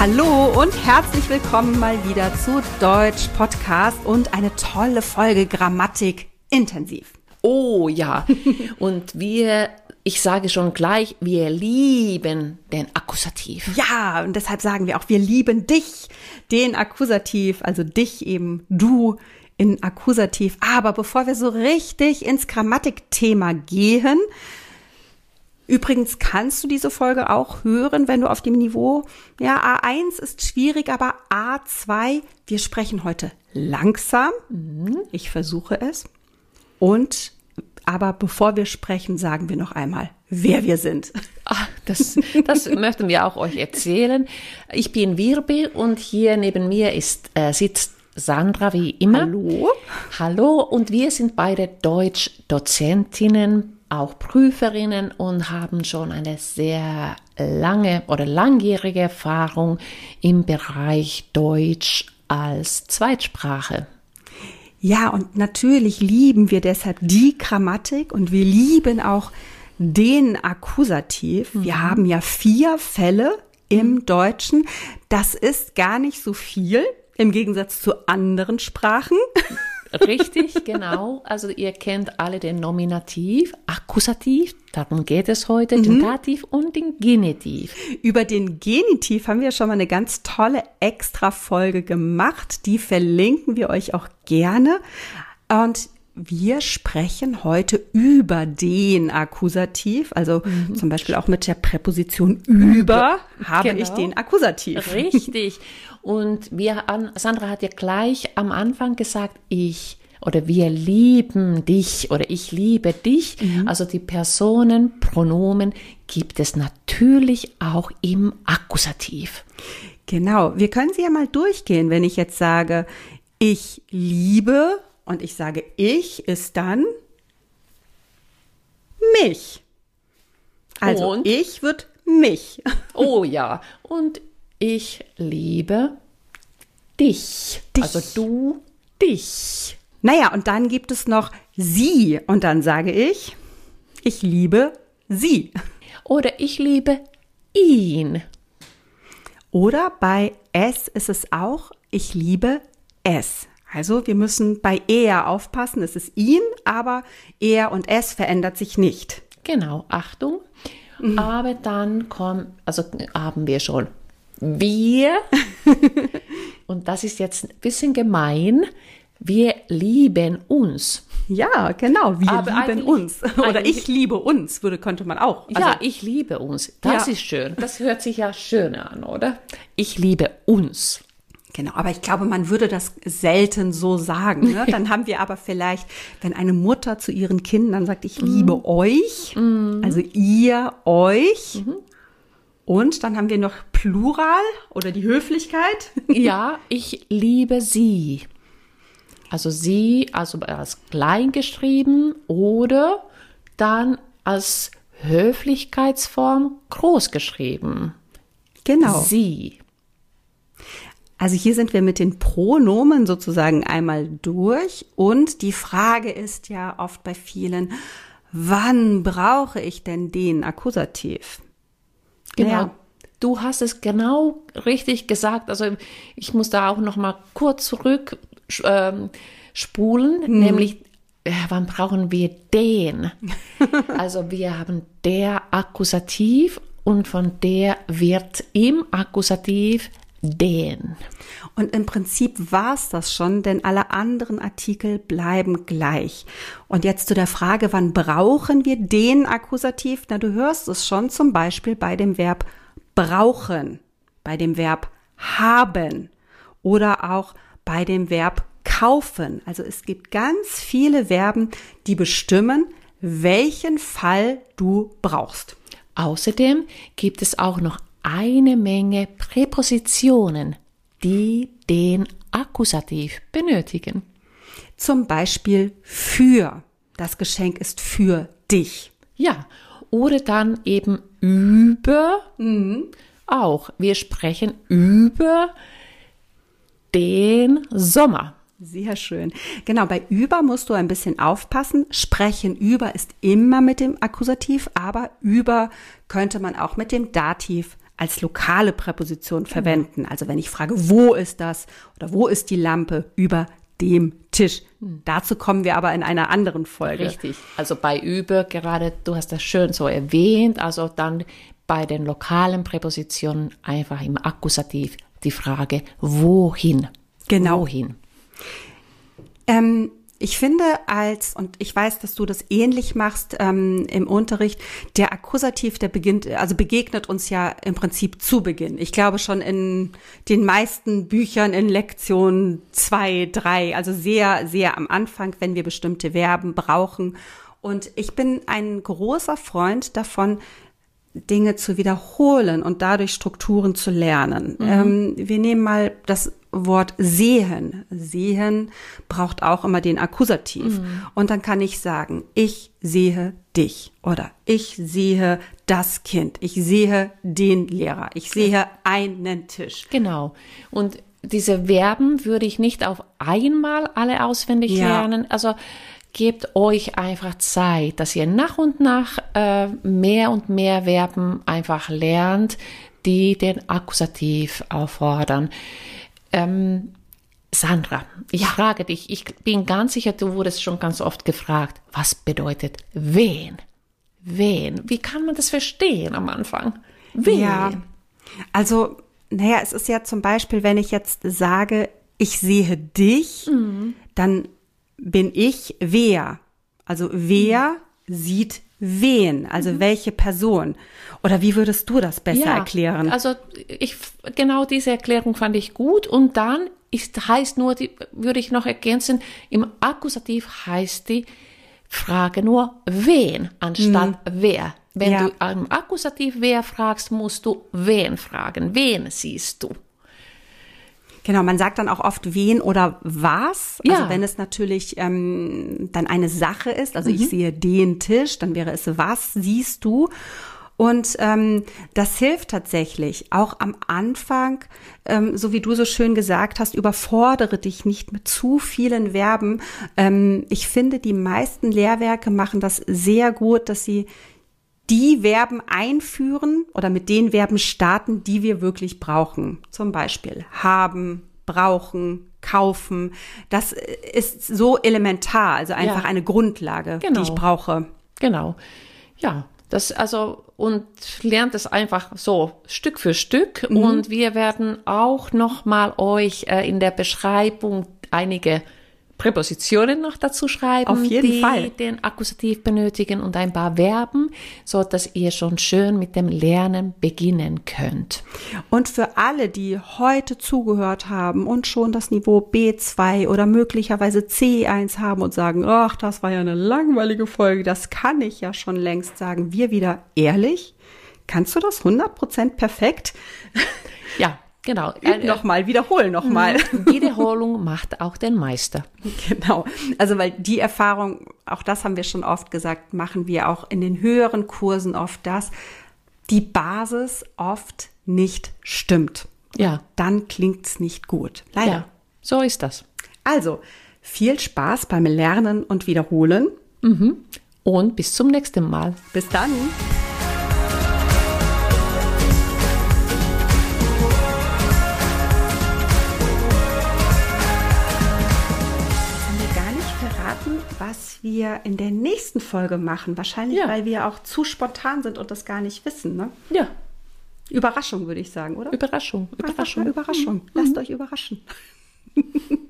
Hallo und herzlich willkommen mal wieder zu Deutsch Podcast und eine tolle Folge Grammatik intensiv. Oh ja, und wir, ich sage schon gleich, wir lieben den Akkusativ. Ja, und deshalb sagen wir auch, wir lieben dich, den Akkusativ, also dich eben, du in Akkusativ. Aber bevor wir so richtig ins Grammatikthema gehen, Übrigens kannst du diese Folge auch hören, wenn du auf dem Niveau, ja, A1 ist schwierig, aber A2, wir sprechen heute langsam. Mhm. Ich versuche es. Und, aber bevor wir sprechen, sagen wir noch einmal, wer wir sind. Ach, das, das möchten wir auch euch erzählen. Ich bin Wirbel und hier neben mir ist, äh, sitzt Sandra wie immer. Hallo. Hallo und wir sind beide Deutsch-Dozentinnen auch Prüferinnen und haben schon eine sehr lange oder langjährige Erfahrung im Bereich Deutsch als Zweitsprache. Ja, und natürlich lieben wir deshalb die Grammatik und wir lieben auch den Akkusativ. Mhm. Wir haben ja vier Fälle im mhm. Deutschen. Das ist gar nicht so viel im Gegensatz zu anderen Sprachen. Richtig, genau. Also ihr kennt alle den Nominativ, Akkusativ, darum geht es heute, mhm. den Dativ und den Genitiv. Über den Genitiv haben wir schon mal eine ganz tolle Extra-Folge gemacht. Die verlinken wir euch auch gerne. Und wir sprechen heute über den Akkusativ, also mhm. zum Beispiel auch mit der Präposition über habe genau. ich den Akkusativ. Richtig. Und wir, Sandra hat ja gleich am Anfang gesagt, ich oder wir lieben dich oder ich liebe dich. Mhm. Also die Personen, Pronomen gibt es natürlich auch im Akkusativ. Genau, wir können sie ja mal durchgehen, wenn ich jetzt sage, ich liebe und ich sage ich ist dann mich. Also und? ich wird mich. Oh ja, und ich liebe dich. dich. Also du, dich. Naja, und dann gibt es noch sie. Und dann sage ich, ich liebe sie. Oder ich liebe ihn. Oder bei es ist es auch, ich liebe es. Also wir müssen bei er aufpassen, es ist ihn, aber er und es verändert sich nicht. Genau, Achtung. Mhm. Aber dann kommt, also haben wir schon wir, und das ist jetzt ein bisschen gemein, wir lieben uns. Ja, genau, wir Aber lieben uns. Oder ich liebe uns, würde, könnte man auch. Also, ja, ich liebe uns. Das ja. ist schön. Das hört sich ja schön an, oder? Ich liebe uns. Genau, aber ich glaube, man würde das selten so sagen. Ne? Dann haben wir aber vielleicht, wenn eine Mutter zu ihren Kindern sagt, ich liebe mm. euch, also ihr euch, mhm. Und dann haben wir noch Plural oder die Höflichkeit. Ja, ich liebe sie. Also sie, also als klein geschrieben oder dann als Höflichkeitsform groß geschrieben. Genau. Sie. Also hier sind wir mit den Pronomen sozusagen einmal durch und die Frage ist ja oft bei vielen, wann brauche ich denn den Akkusativ? Genau. Ja. Du hast es genau richtig gesagt. Also ich muss da auch noch mal kurz zurück ähm, spulen, hm. nämlich äh, wann brauchen wir den? also wir haben der Akkusativ und von der wird im Akkusativ den. Und im Prinzip war es das schon, denn alle anderen Artikel bleiben gleich. Und jetzt zu der Frage, wann brauchen wir den Akkusativ? Na, du hörst es schon zum Beispiel bei dem Verb brauchen, bei dem Verb haben oder auch bei dem Verb kaufen. Also es gibt ganz viele Verben, die bestimmen, welchen Fall du brauchst. Außerdem gibt es auch noch eine Menge Präpositionen, die den Akkusativ benötigen. Zum Beispiel für. Das Geschenk ist für dich. Ja, oder dann eben über. Mhm. Auch. Wir sprechen über den Sommer. Sehr schön. Genau, bei über musst du ein bisschen aufpassen. Sprechen über ist immer mit dem Akkusativ, aber über könnte man auch mit dem Dativ als lokale Präposition verwenden. Also wenn ich frage, wo ist das oder wo ist die Lampe über dem Tisch. Dazu kommen wir aber in einer anderen Folge. Richtig. Also bei über gerade, du hast das schön so erwähnt, also dann bei den lokalen Präpositionen einfach im Akkusativ die Frage, wohin? Genau. Wohin? Ähm, ich finde als, und ich weiß, dass du das ähnlich machst ähm, im Unterricht, der Akkusativ, der beginnt, also begegnet uns ja im Prinzip zu Beginn. Ich glaube schon in den meisten Büchern in Lektion zwei, drei, also sehr, sehr am Anfang, wenn wir bestimmte Verben brauchen. Und ich bin ein großer Freund davon, Dinge zu wiederholen und dadurch Strukturen zu lernen. Mhm. Ähm, wir nehmen mal das Wort sehen. Sehen braucht auch immer den Akkusativ. Mhm. Und dann kann ich sagen, ich sehe dich oder ich sehe das Kind, ich sehe den Lehrer, ich sehe einen Tisch. Genau. Und diese Verben würde ich nicht auf einmal alle auswendig ja. lernen. Also gebt euch einfach Zeit, dass ihr nach und nach äh, mehr und mehr Verben einfach lernt, die den Akkusativ auffordern. Ähm, Sandra, ich ja. frage dich, ich bin ganz sicher, du wurdest schon ganz oft gefragt, was bedeutet wen? Wen? Wie kann man das verstehen am Anfang? Wen? Ja, also, naja, es ist ja zum Beispiel, wenn ich jetzt sage, ich sehe dich, mhm. dann bin ich wer? Also wer mhm. sieht wen? Also mhm. welche Person? Oder wie würdest du das besser ja, erklären? Also ich genau diese Erklärung fand ich gut und dann ist heißt nur die würde ich noch ergänzen im Akkusativ heißt die Frage nur wen anstatt mhm. wer. Wenn ja. du am Akkusativ wer fragst, musst du wen fragen. Wen siehst du? Genau, man sagt dann auch oft wen oder was. Also ja. Also wenn es natürlich ähm, dann eine Sache ist, also mhm. ich sehe den Tisch, dann wäre es was siehst du. Und ähm, das hilft tatsächlich auch am Anfang, ähm, so wie du so schön gesagt hast, überfordere dich nicht mit zu vielen Verben. Ähm, ich finde, die meisten Lehrwerke machen das sehr gut, dass sie die Verben einführen oder mit den Verben starten, die wir wirklich brauchen. Zum Beispiel haben, brauchen, kaufen. Das ist so elementar, also einfach ja. eine Grundlage, genau. die ich brauche. Genau. Ja, das also und lernt es einfach so Stück für Stück mhm. und wir werden auch noch mal euch äh, in der Beschreibung einige Präpositionen noch dazu schreiben, Auf jeden die Fall. den Akkusativ benötigen und ein paar Verben, so dass ihr schon schön mit dem Lernen beginnen könnt. Und für alle, die heute zugehört haben und schon das Niveau B2 oder möglicherweise C1 haben und sagen, ach, das war ja eine langweilige Folge, das kann ich ja schon längst sagen, wir wieder ehrlich. Kannst du das 100% perfekt? Ja, Genau. Üb nochmal, wiederhol nochmal. Wiederholung macht auch den Meister. Genau. Also, weil die Erfahrung, auch das haben wir schon oft gesagt, machen wir auch in den höheren Kursen oft das, die Basis oft nicht stimmt. Ja. Dann klingt's nicht gut. Leider. Ja, so ist das. Also, viel Spaß beim Lernen und Wiederholen. Mhm. Und bis zum nächsten Mal. Bis dann. Was wir in der nächsten Folge machen. Wahrscheinlich, ja. weil wir auch zu spontan sind und das gar nicht wissen. Ne? Ja. Überraschung, würde ich sagen, oder? Überraschung. Überraschung. Überraschung. Lasst mhm. euch überraschen.